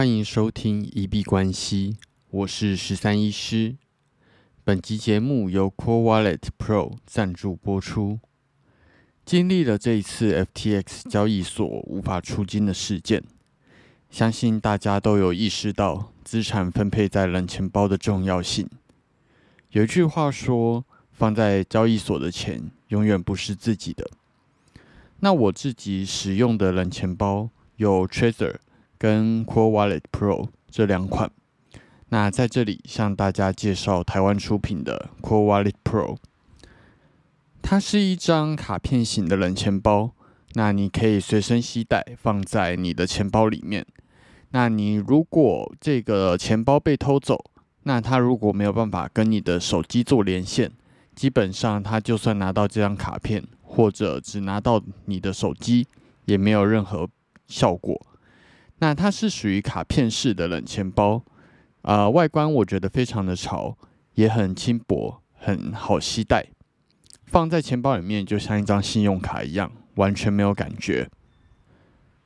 欢迎收听一币关系，我是十三医师。本集节目由 Core Wallet Pro 赞助播出。经历了这一次 FTX 交易所无法出金的事件，相信大家都有意识到资产分配在冷钱包的重要性。有一句话说：“放在交易所的钱永远不是自己的。”那我自己使用的冷钱包有 Trezor 跟 Core Wallet Pro 这两款。那在这里向大家介绍台湾出品的 Core Wallet Pro。它是一张卡片型的冷钱包，那你可以随身携带，放在你的钱包里面。那你如果这个钱包被偷走，那它如果没有办法跟你的手机做连线，基本上它就算拿到这张卡片，或者只拿到你的手机，也没有任何效果。那它是属于卡片式的冷钱包。啊，外观我觉得非常的潮，也很轻薄，很好携带，放在钱包里面就像一张信用卡一样，完全没有感觉。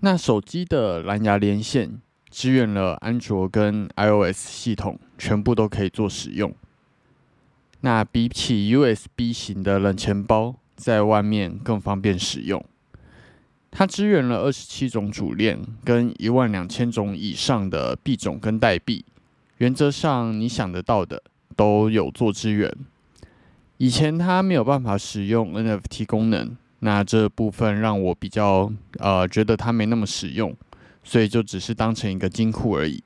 那手机的蓝牙连线支援了安卓跟 iOS 系统，全部都可以做使用。那比起 USB 型的冷钱包，在外面更方便使用。它支援了二十七种主链跟一万两千种以上的币种跟代币。原则上，你想得到的都有做支援。以前它没有办法使用 NFT 功能，那这部分让我比较呃觉得它没那么实用，所以就只是当成一个金库而已。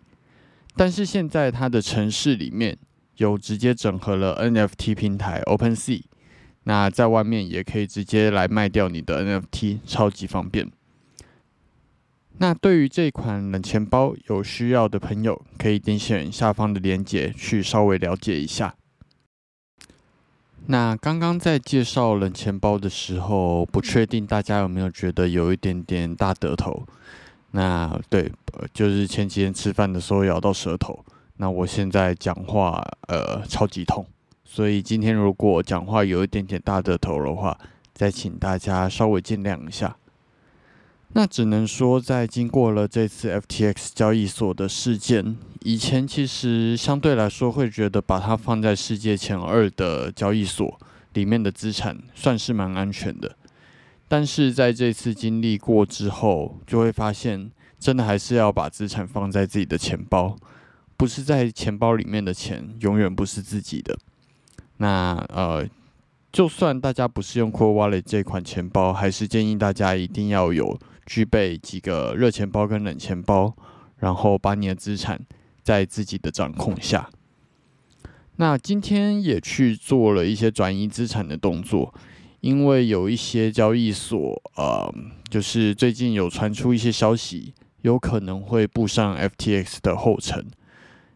但是现在它的城市里面有直接整合了 NFT 平台 OpenSea，那在外面也可以直接来卖掉你的 NFT，超级方便。那对于这款冷钱包有需要的朋友，可以点选下方的链接去稍微了解一下。那刚刚在介绍冷钱包的时候，不确定大家有没有觉得有一点点大得头？那对，就是前几天吃饭的时候咬到舌头。那我现在讲话呃超级痛，所以今天如果讲话有一点点大得头的话，再请大家稍微见谅一下。那只能说，在经过了这次 FTX 交易所的事件，以前其实相对来说会觉得把它放在世界前二的交易所里面的资产算是蛮安全的，但是在这次经历过之后，就会发现真的还是要把资产放在自己的钱包，不是在钱包里面的钱永远不是自己的。那呃，就算大家不是用 Core Wallet 这款钱包，还是建议大家一定要有。具备几个热钱包跟冷钱包，然后把你的资产在自己的掌控下。那今天也去做了一些转移资产的动作，因为有一些交易所，呃，就是最近有传出一些消息，有可能会步上 FTX 的后尘。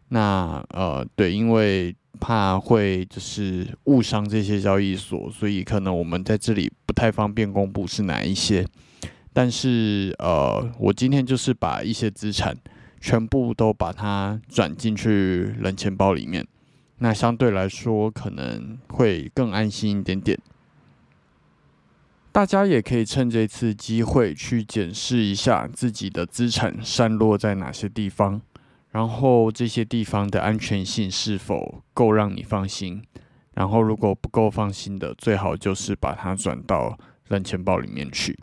那呃，对，因为怕会就是误伤这些交易所，所以可能我们在这里不太方便公布是哪一些。但是，呃，我今天就是把一些资产全部都把它转进去冷钱包里面，那相对来说可能会更安心一点点。大家也可以趁这次机会去检视一下自己的资产散落在哪些地方，然后这些地方的安全性是否够让你放心。然后如果不够放心的，最好就是把它转到冷钱包里面去。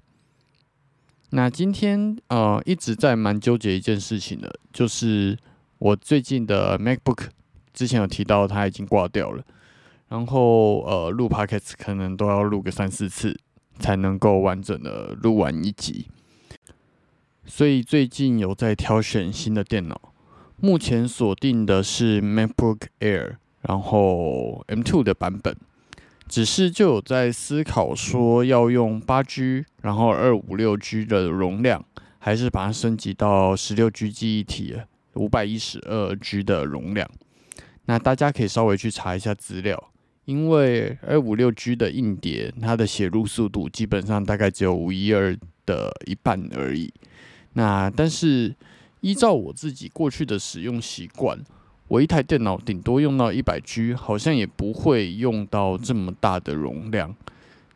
那今天呃一直在蛮纠结一件事情的，就是我最近的 MacBook 之前有提到它已经挂掉了，然后呃录 Podcast 可能都要录个三四次才能够完整的录完一集，所以最近有在挑选新的电脑，目前锁定的是 MacBook Air，然后 M2 的版本。只是就有在思考说要用八 G，然后二五六 G 的容量，还是把它升级到十六 G 记忆体，五百一十二 G 的容量。那大家可以稍微去查一下资料，因为二五六 G 的硬碟，它的写入速度基本上大概只有五一二的一半而已。那但是依照我自己过去的使用习惯。我一台电脑顶多用到一百 G，好像也不会用到这么大的容量。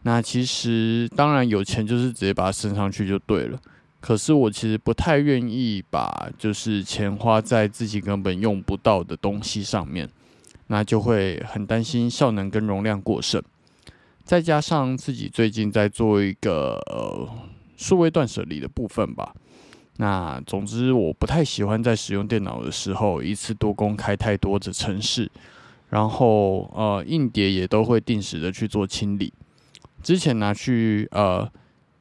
那其实当然有钱就是直接把它升上去就对了。可是我其实不太愿意把就是钱花在自己根本用不到的东西上面，那就会很担心效能跟容量过剩。再加上自己最近在做一个呃数位断舍离的部分吧。那总之，我不太喜欢在使用电脑的时候一次多公开太多的程式，然后呃硬碟也都会定时的去做清理。之前拿去呃。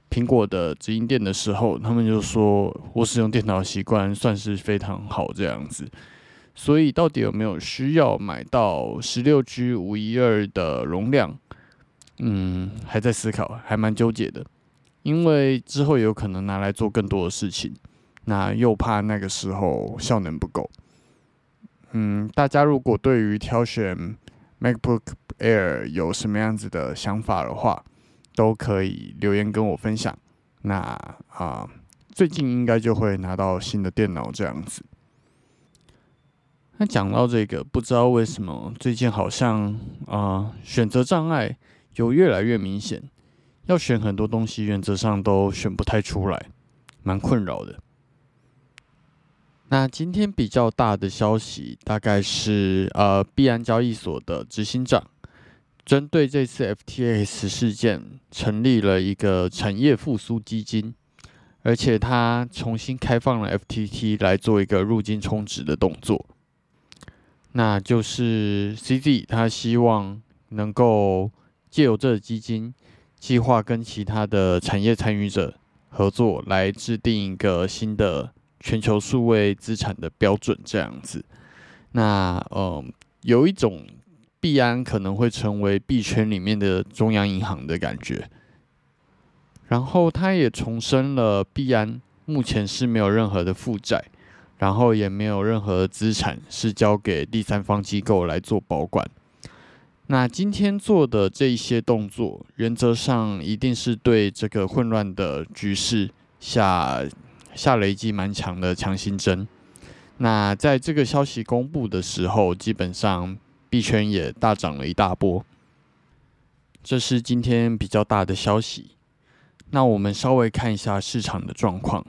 苹果的直营店的时候，他们就说我使用电脑习惯算是非常好这样子，所以到底有没有需要买到十六 G 五一二的容量？嗯，还在思考，还蛮纠结的，因为之后有可能拿来做更多的事情，那又怕那个时候效能不够。嗯，大家如果对于挑选 MacBook Air 有什么样子的想法的话，都可以留言跟我分享。那啊，最近应该就会拿到新的电脑这样子。那讲到这个，不知道为什么最近好像啊，选择障碍有越来越明显，要选很多东西，原则上都选不太出来，蛮困扰的。那今天比较大的消息，大概是呃，币安交易所的执行长。针对这次 FTX 事件，成立了一个产业复苏基金，而且他重新开放了 FTT 来做一个入金充值的动作。那就是 CZ，他希望能够借由这基金计划，跟其他的产业参与者合作，来制定一个新的全球数位资产的标准，这样子。那嗯，有一种。币安可能会成为币圈里面的中央银行的感觉，然后他也重申了币安目前是没有任何的负债，然后也没有任何资产是交给第三方机构来做保管。那今天做的这一些动作，原则上一定是对这个混乱的局势下下了一剂蛮强的强心针。那在这个消息公布的时候，基本上。币圈也大涨了一大波，这是今天比较大的消息。那我们稍微看一下市场的状况。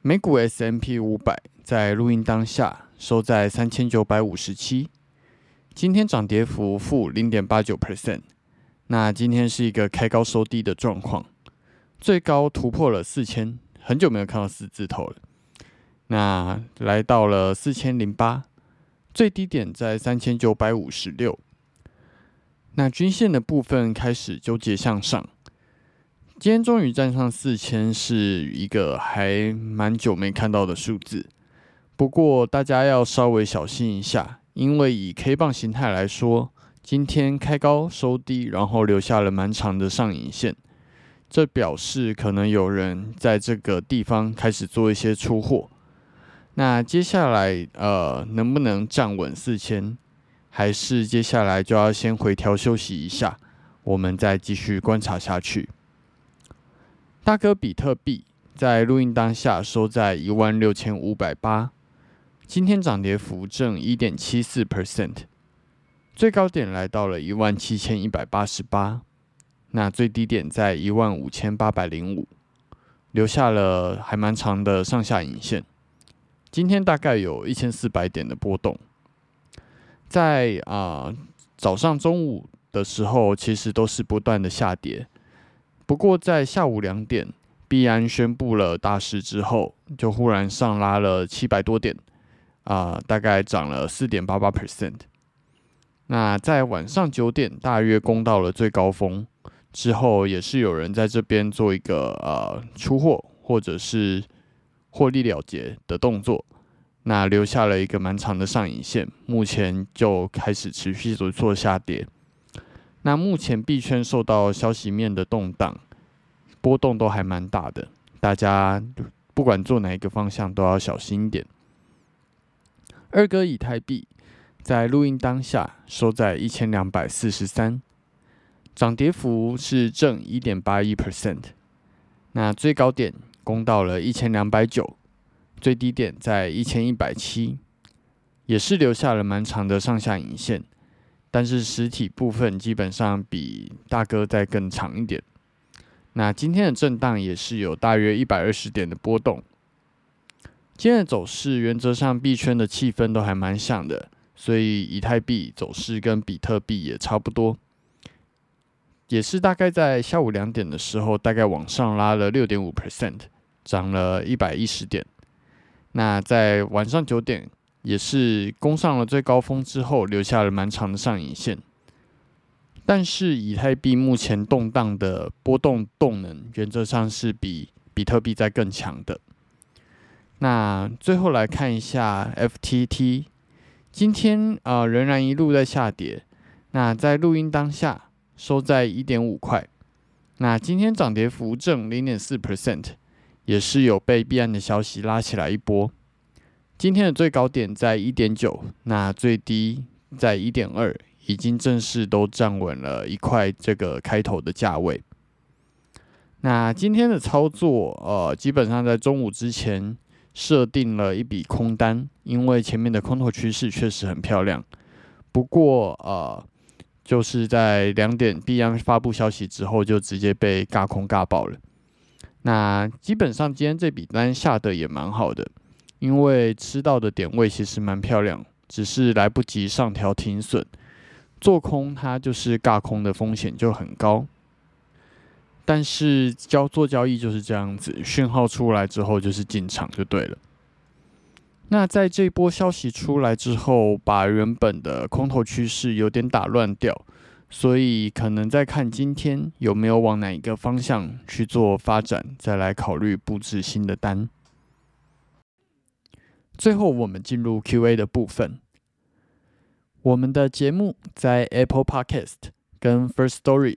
美股 S M P 五百在录音当下收在三千九百五十七，今天涨跌幅负零点八九 percent。那今天是一个开高收低的状况，最高突破了四千，很久没有看到四字头了。那来到了四千零八。最低点在三千九百五十六，那均线的部分开始纠结向上，今天终于站上四千，是一个还蛮久没看到的数字。不过大家要稍微小心一下，因为以 K 棒形态来说，今天开高收低，然后留下了蛮长的上影线，这表示可能有人在这个地方开始做一些出货。那接下来，呃，能不能站稳四千？还是接下来就要先回调休息一下？我们再继续观察下去。大哥，比特币在录音当下收在一万六千五百八，今天涨跌幅正一点七四 percent，最高点来到了一万七千一百八十八，那最低点在一万五千八百零五，留下了还蛮长的上下影线。今天大概有一千四百点的波动，在啊早上、中午的时候，其实都是不断的下跌。不过在下午两点，币安宣布了大事之后，就忽然上拉了七百多点，啊，大概涨了四点八八 percent。那在晚上九点，大约攻到了最高峰之后，也是有人在这边做一个呃出货，或者是。获利了结的动作，那留下了一个蛮长的上影线，目前就开始持续做做下跌。那目前币圈受到消息面的动荡，波动都还蛮大的，大家不管做哪一个方向都要小心一点。二哥以太币在录音当下收在一千两百四十三，涨跌幅是正一点八一 percent，那最高点。攻到了一千两百九，最低点在一千一百七，也是留下了蛮长的上下影线，但是实体部分基本上比大哥再更长一点。那今天的震荡也是有大约一百二十点的波动。今天的走势原则上币圈的气氛都还蛮像的，所以以太币走势跟比特币也差不多，也是大概在下午两点的时候，大概往上拉了六点五 percent，涨了一百一十点。那在晚上九点也是攻上了最高峰之后，留下了蛮长的上影线。但是以太币目前动荡的波动动能，原则上是比比特币在更强的。那最后来看一下 FTT，今天呃仍然一路在下跌。那在录音当下收在一点五块。那今天涨跌幅正零点四 percent，也是有被币安的消息拉起来一波。今天的最高点在一点九，那最低在一点二。已经正式都站稳了一块这个开头的价位。那今天的操作，呃，基本上在中午之前设定了一笔空单，因为前面的空头趋势确实很漂亮。不过，呃，就是在两点 B M 发布消息之后，就直接被尬空尬爆了。那基本上今天这笔单下的也蛮好的，因为吃到的点位其实蛮漂亮，只是来不及上调停损。做空它就是尬空的风险就很高，但是交做交易就是这样子，讯号出来之后就是进场就对了。那在这波消息出来之后，把原本的空头趋势有点打乱掉，所以可能再看今天有没有往哪一个方向去做发展，再来考虑布置新的单。最后，我们进入 Q&A 的部分。我们的节目在 Apple Podcast 跟 First Story